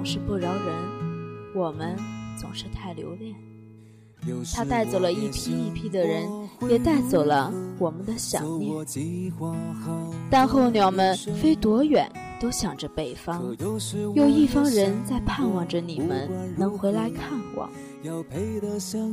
总是不饶人，我们总是太留恋。他带走了一批一批的人，也带走了我们的想念。但候鸟们飞多远，都想着北方。有一方人在盼望着你们能回来看望。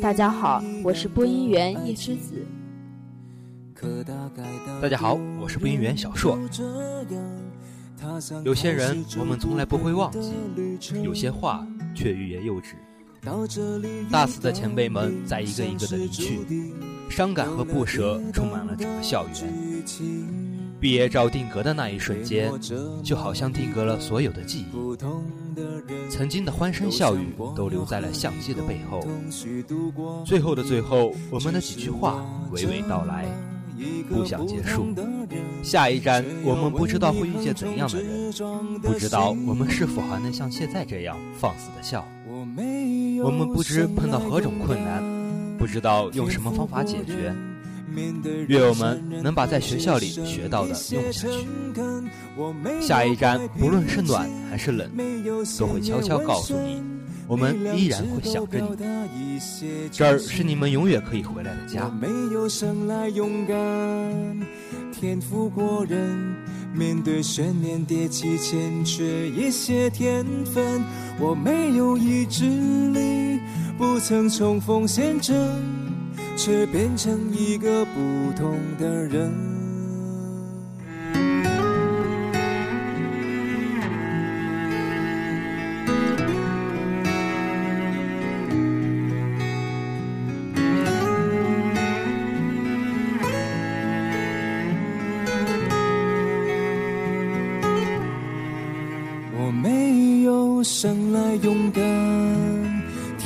大家好，我是播音员叶之子。大家好，我是播音员小硕。有些人我们从来不会忘记，有些话却欲言又止。大四的前辈们在一个一个的离去，伤感和不舍充满了整个校园。毕业照定格的那一瞬间，就好像定格了所有的记忆。曾经的欢声笑语都留在了相机的背后。最后的最后，我们的几句话娓娓道来。不想结束，下一站我们不知道会遇见怎样的人，不知道我们是否还能像现在这样放肆的笑。我们不知碰到何种困难，不知道用什么方法解决。愿我们能把在学校里学到的用下去。下一站，不论是暖还是冷，都会悄悄告诉你。我们依然会想着你，这儿是你们永远可以回来的家。没有生来勇敢，天赋过人，面对悬念迭起欠缺一些天分。我没有意志力，不曾冲锋陷阵，却变成一个不同的人。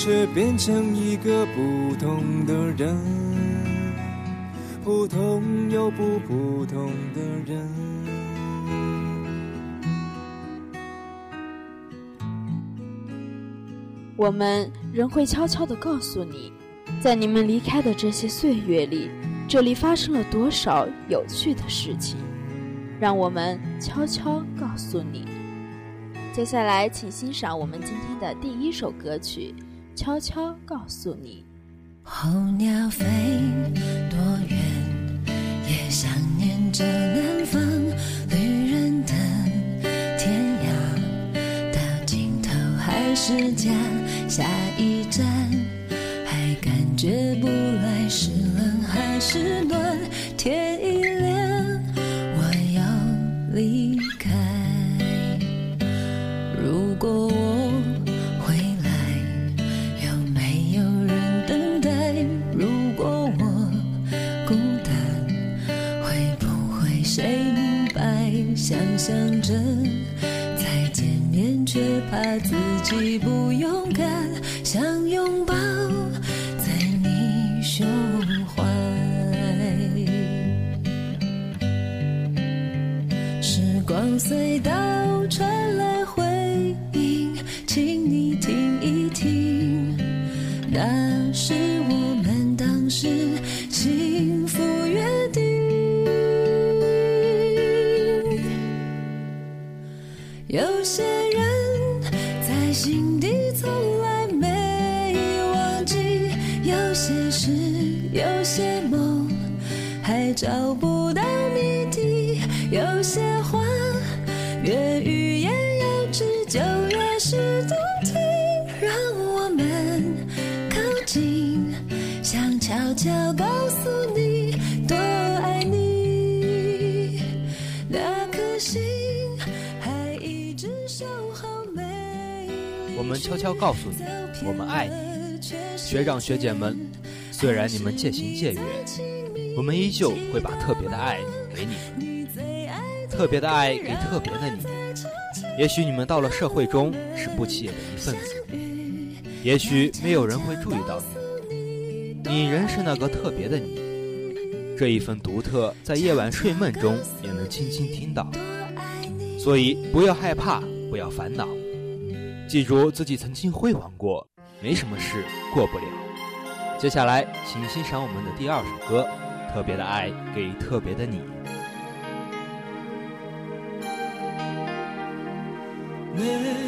却变成一个不同的人，普通又不普通的人。我们仍会悄悄地告诉你，在你们离开的这些岁月里，这里发生了多少有趣的事情，让我们悄悄告诉你。接下来，请欣赏我们今天的第一首歌曲《悄悄告诉你》。候鸟飞多远，也想念着南方。旅人的天涯，到尽头还是家。下一站，还感觉不来是冷还是暖。天那是我们当时幸福约定。有些人，在心底从来没忘记；有些事，有些梦，还找我们悄悄告诉你，我们爱你，学长学姐们。虽然你们渐行渐远，我们依旧会把特别的爱给你们，特别的爱给特别的你。也许你们到了社会中是不起眼的一份子，也许没有人会注意到你，你仍是那个特别的你。这一份独特，在夜晚睡梦中也能轻轻听到。所以不要害怕，不要烦恼，记住自己曾经辉煌过，没什么事过不了。接下来，请欣赏我们的第二首歌，《特别的爱给特别的你》。没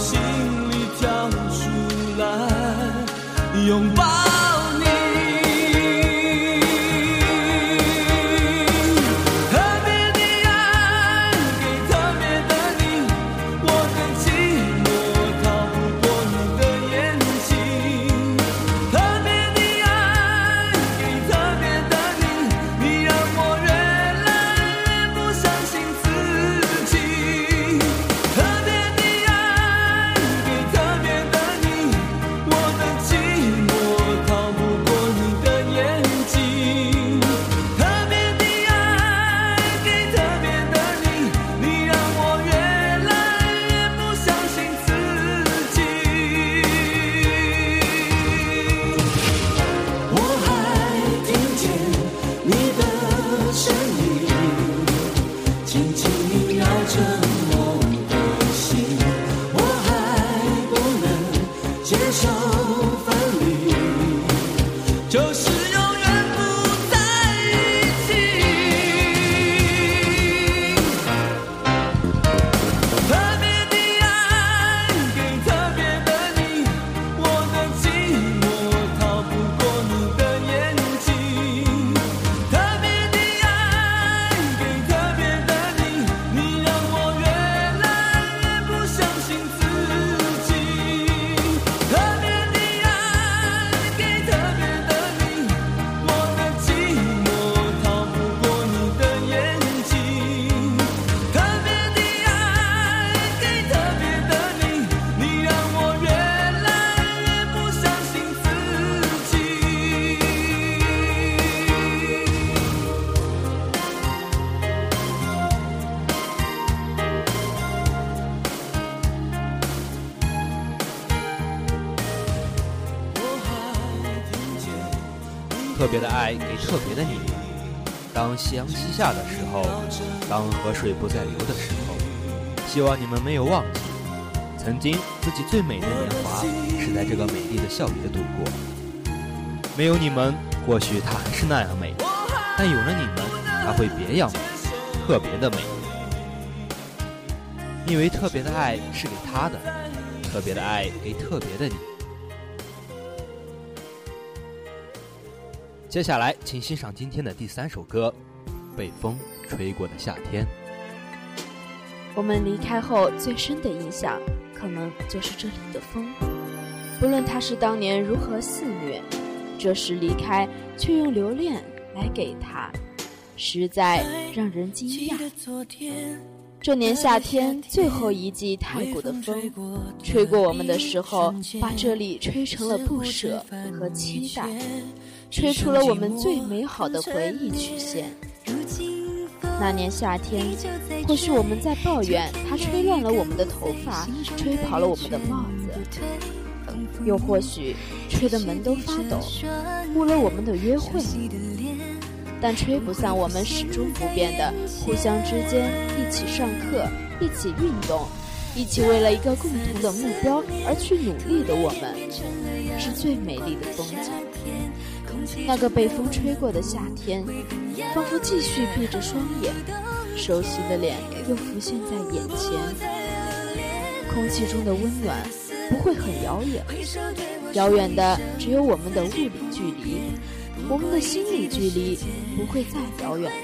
从心里跳出来，拥抱。特别的爱给特别的你。当夕阳西下的时候，当河水不再流的时候，希望你们没有忘记，曾经自己最美的年华是在这个美丽的校园度过。没有你们，或许它还是那样美，但有了你们，它会别样美，特别的美。因为特别的爱是给他的，特别的爱给特别的你。接下来，请欣赏今天的第三首歌《被风吹过的夏天》。我们离开后最深的印象，可能就是这里的风。不论它是当年如何肆虐，这时离开却用留恋来给它，实在让人惊讶。这年夏天最后一季太古的风，吹过我们的时候，把这里吹成了不舍和期待，吹出了我们最美好的回忆曲线。那年夏天，或许我们在抱怨它吹乱了我们的头发，吹跑了我们的帽子；又或许吹得门都发抖，误了我们的约会。但吹不散我们始终不变的互相之间一起上课、一起运动、一起为了一个共同的目标而去努力的我们，是最美丽的风景。那个被风吹过的夏天，仿佛继续闭着双眼，熟悉的脸又浮现在眼前。空气中的温暖不会很遥远，遥远的只有我们的物理距离。我们的心理距离不会再遥远了。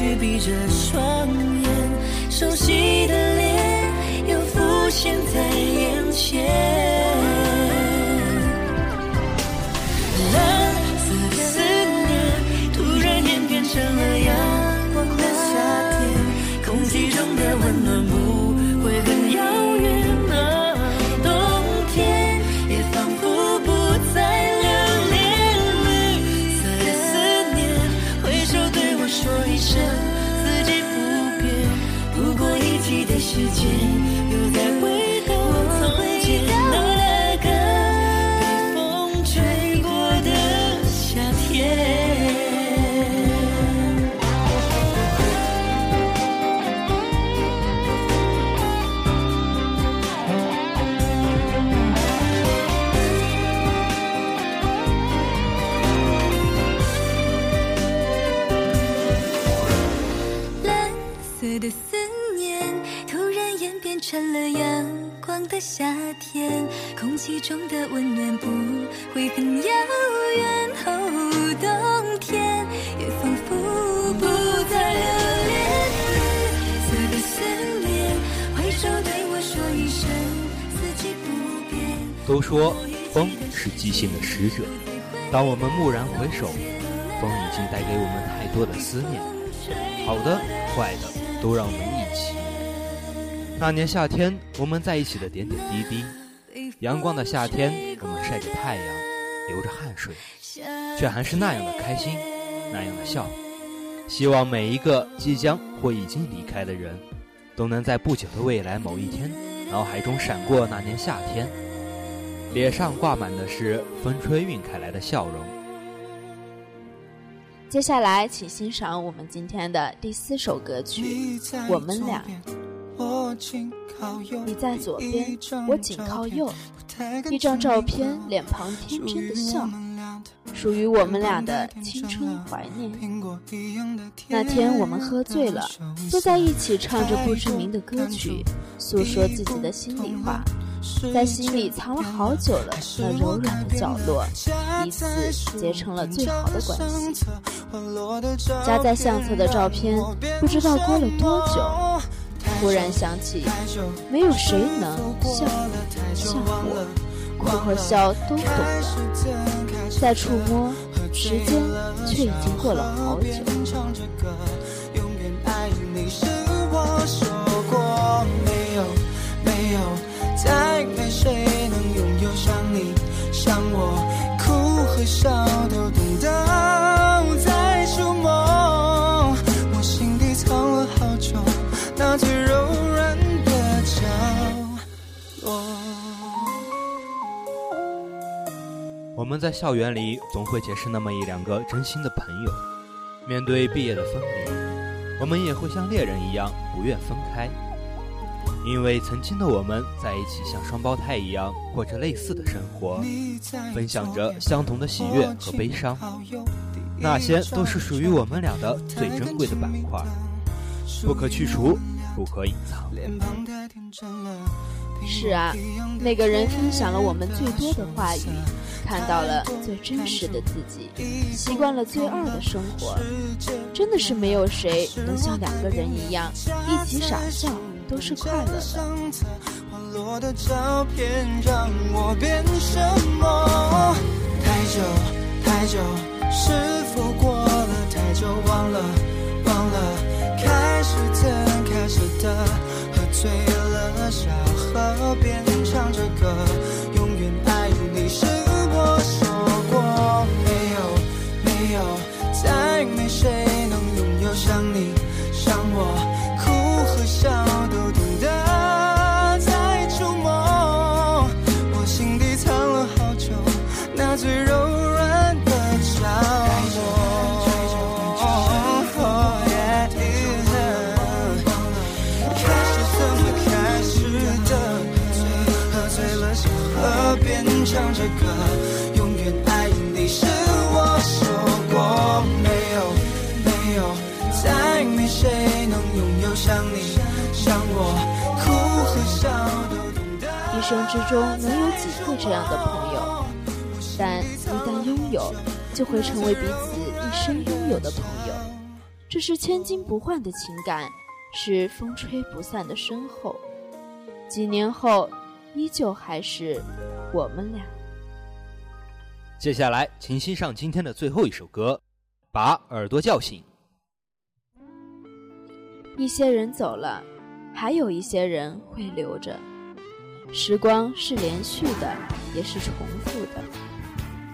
却闭着双眼，熟悉的脸又浮现在眼前。都说风是即兴的使者，当我们蓦然回首，风已经带给我们太多的思念，好的、坏的，都让我们一起。那年夏天，我们在一起的点点滴滴，阳光的夏天，我们晒着太阳，流着汗水，却还是那样的开心，那样的笑。希望每一个即将或已经离开的人，都能在不久的未来某一天，脑海中闪过那年夏天，脸上挂满的是风吹晕开来的笑容。接下来，请欣赏我们今天的第四首歌曲《我们俩》。你在左边，我紧靠右。一张照片，脸庞天真的笑，属于我们俩的青春怀念。那天我们喝醉了，坐在一起唱着不知名的歌曲，诉说自己的心里话，在心里藏了好久了那柔软的角落，彼此结成了最好的关系。夹在相册的照片，不知道过了多久。忽然想起，没有谁能像像我，哭和笑都懂的。再触摸，时间却已经过了好久。少都懂得在触摸。我心底藏了好久那最柔软的角落。我们在校园里总会结识那么一两个真心的朋友，面对毕业的分离，我们也会像恋人一样不愿分开。因为曾经的我们在一起像双胞胎一样过着类似的生活，分享着相同的喜悦和悲伤。那些都是属于我们俩的最珍贵的板块，不可去除，不可隐藏。是啊，那个人分享了我们最多的话语，看到了最真实的自己，习惯了最二的生活。真的是没有谁能像两个人一样一起傻笑，都是我，下册的相册，滑落的照片让我变什么？太久太久，是否过了太久？忘了忘了，开始怎开始的？喝醉了，小河边唱着歌。生之中能有几个这样的朋友？但一旦拥有，就会成为彼此一生拥有的朋友。这是千金不换的情感，是风吹不散的深厚。几年后。依旧还是我们俩。接下来，请欣赏今天的最后一首歌，《把耳朵叫醒》。一些人走了，还有一些人会留着。时光是连续的，也是重复的，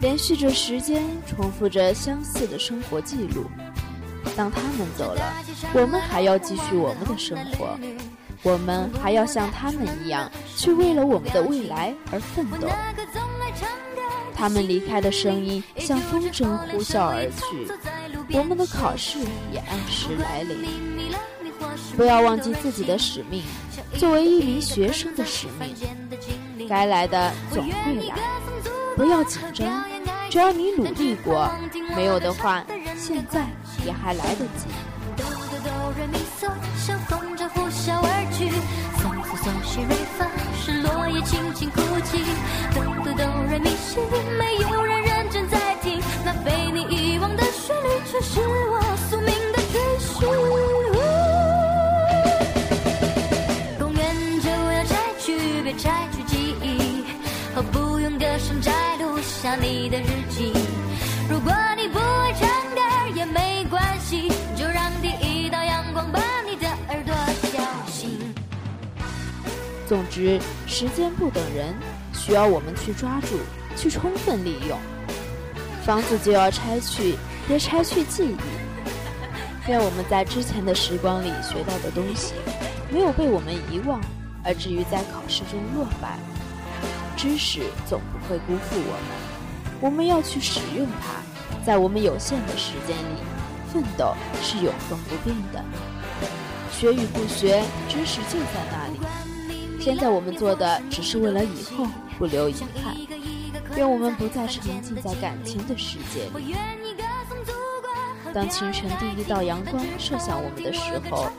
连续着时间，重复着相似的生活记录。当他们走了，我们还要继续我们的生活。我们还要像他们一样，去为了我们的未来而奋斗。他们离开的声音像风筝呼啸而去，我们的考试也按时来临。不要忘记自己的使命，作为一名学生的使命，该来的总会来。不要紧张，只要你努力过，没有的话，现在也还来得及。是落叶轻轻哭泣，之，时间不等人，需要我们去抓住，去充分利用。房子就要拆去，别拆去记忆。愿我们在之前的时光里学到的东西，没有被我们遗忘，而至于在考试中落败。知识总不会辜负我们，我们要去使用它，在我们有限的时间里，奋斗是永恒不变的。学与不学，知识就在那里。现在我们做的只是为了以后不留遗憾。愿我们不再沉浸在感情的世界里。当清晨第一道阳光射向我们的时候，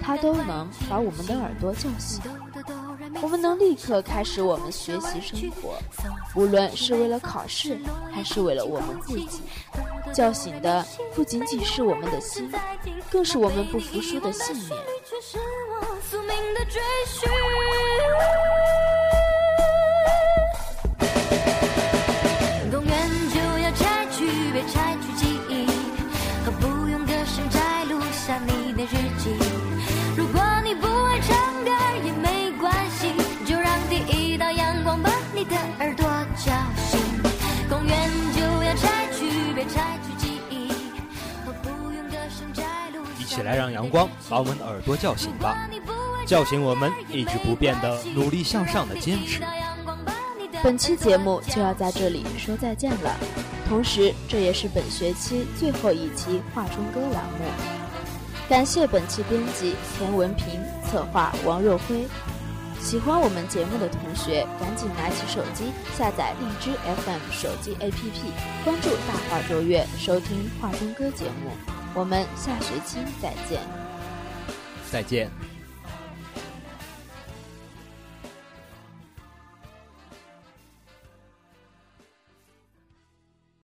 它都能把我们的耳朵叫醒。我们能立刻开始我们学习生活，无论是为了考试还是为了我们自己。叫醒的不仅仅是我们的心，更是我们不服输的信念。公来让阳光把我们的耳朵叫醒吧。叫醒我们一直不变的努力向上的坚持。本期节目就要在这里说再见了，同时这也是本学期最后一期画中歌栏目。感谢本期编辑田文平，策划王若辉。喜欢我们节目的同学，赶紧拿起手机下载荔枝 FM 手机 APP，关注大话卓越，收听画中歌节目。我们下学期再见。再见。